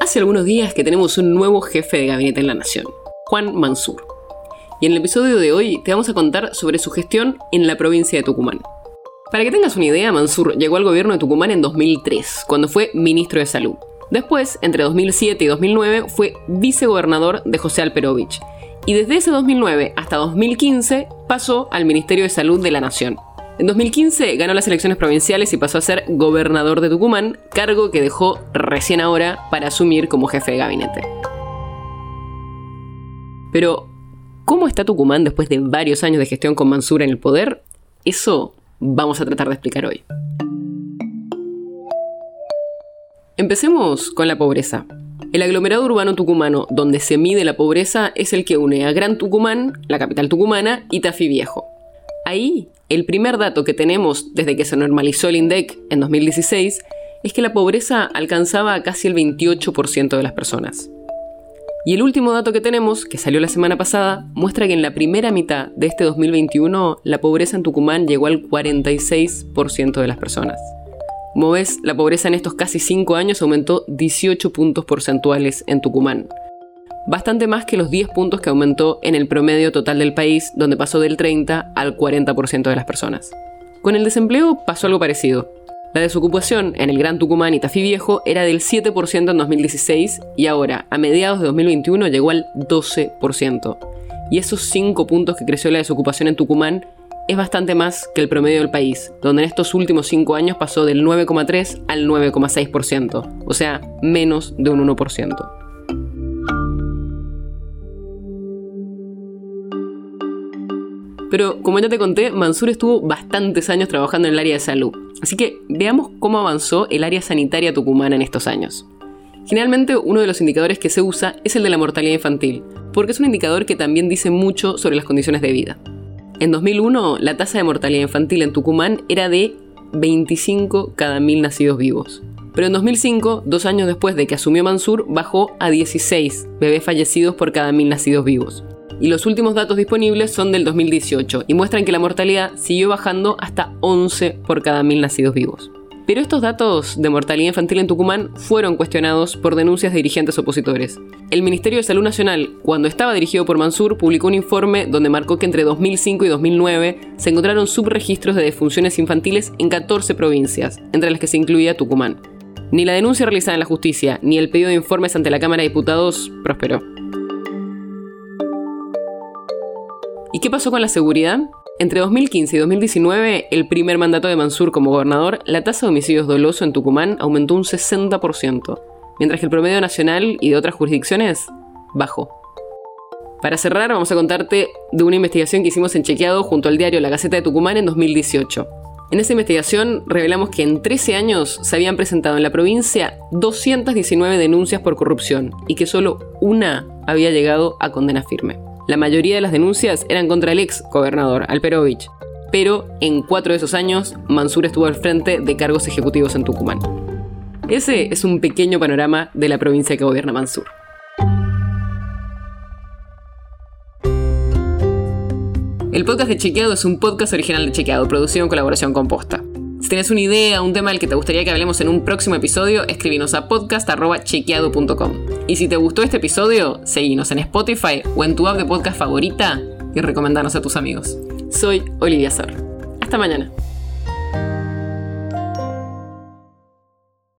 Hace algunos días que tenemos un nuevo jefe de gabinete en la nación, Juan Mansur. Y en el episodio de hoy te vamos a contar sobre su gestión en la provincia de Tucumán. Para que tengas una idea, Mansur llegó al gobierno de Tucumán en 2003, cuando fue ministro de Salud. Después, entre 2007 y 2009, fue vicegobernador de José Alperovich. Y desde ese 2009 hasta 2015 pasó al Ministerio de Salud de la Nación. En 2015 ganó las elecciones provinciales y pasó a ser gobernador de Tucumán, cargo que dejó recién ahora para asumir como jefe de gabinete. Pero, ¿cómo está Tucumán después de varios años de gestión con Mansura en el poder? Eso vamos a tratar de explicar hoy. Empecemos con la pobreza. El aglomerado urbano tucumano donde se mide la pobreza es el que une a Gran Tucumán, la capital tucumana, y Tafí Viejo. Ahí el primer dato que tenemos desde que se normalizó el INDEC en 2016 es que la pobreza alcanzaba a casi el 28% de las personas. Y el último dato que tenemos, que salió la semana pasada, muestra que en la primera mitad de este 2021 la pobreza en Tucumán llegó al 46% de las personas. Como ves, la pobreza en estos casi 5 años aumentó 18 puntos porcentuales en Tucumán, bastante más que los 10 puntos que aumentó en el promedio total del país, donde pasó del 30 al 40% de las personas. Con el desempleo pasó algo parecido. La desocupación en el Gran Tucumán y Tafí Viejo era del 7% en 2016 y ahora, a mediados de 2021, llegó al 12%. Y esos 5 puntos que creció la desocupación en Tucumán es bastante más que el promedio del país, donde en estos últimos 5 años pasó del 9,3 al 9,6%, o sea, menos de un 1%. Pero como ya te conté, Mansur estuvo bastantes años trabajando en el área de salud. Así que veamos cómo avanzó el área sanitaria tucumana en estos años. Generalmente uno de los indicadores que se usa es el de la mortalidad infantil, porque es un indicador que también dice mucho sobre las condiciones de vida. En 2001, la tasa de mortalidad infantil en Tucumán era de 25 cada mil nacidos vivos. Pero en 2005, dos años después de que asumió Mansur, bajó a 16 bebés fallecidos por cada mil nacidos vivos y los últimos datos disponibles son del 2018 y muestran que la mortalidad siguió bajando hasta 11 por cada mil nacidos vivos. Pero estos datos de mortalidad infantil en Tucumán fueron cuestionados por denuncias de dirigentes opositores. El Ministerio de Salud Nacional, cuando estaba dirigido por Mansur, publicó un informe donde marcó que entre 2005 y 2009 se encontraron subregistros de defunciones infantiles en 14 provincias, entre las que se incluía Tucumán. Ni la denuncia realizada en la justicia, ni el pedido de informes ante la Cámara de Diputados prosperó. ¿Y qué pasó con la seguridad? Entre 2015 y 2019, el primer mandato de Mansur como gobernador, la tasa de homicidios doloso en Tucumán aumentó un 60%, mientras que el promedio nacional y de otras jurisdicciones bajó. Para cerrar, vamos a contarte de una investigación que hicimos en Chequeado junto al diario La Gaceta de Tucumán en 2018. En esa investigación revelamos que en 13 años se habían presentado en la provincia 219 denuncias por corrupción y que solo una había llegado a condena firme. La mayoría de las denuncias eran contra el ex gobernador, Alperovich, pero en cuatro de esos años Mansur estuvo al frente de cargos ejecutivos en Tucumán. Ese es un pequeño panorama de la provincia que gobierna Mansur. El podcast de Chequeado es un podcast original de Chequeado, producido en colaboración con Posta. Si tienes una idea, un tema del que te gustaría que hablemos en un próximo episodio, escríbenos a podcast.chequeado.com. Y si te gustó este episodio, seguinos en Spotify o en tu app de podcast favorita y recomendanos a tus amigos. Soy Olivia Sor. Hasta mañana.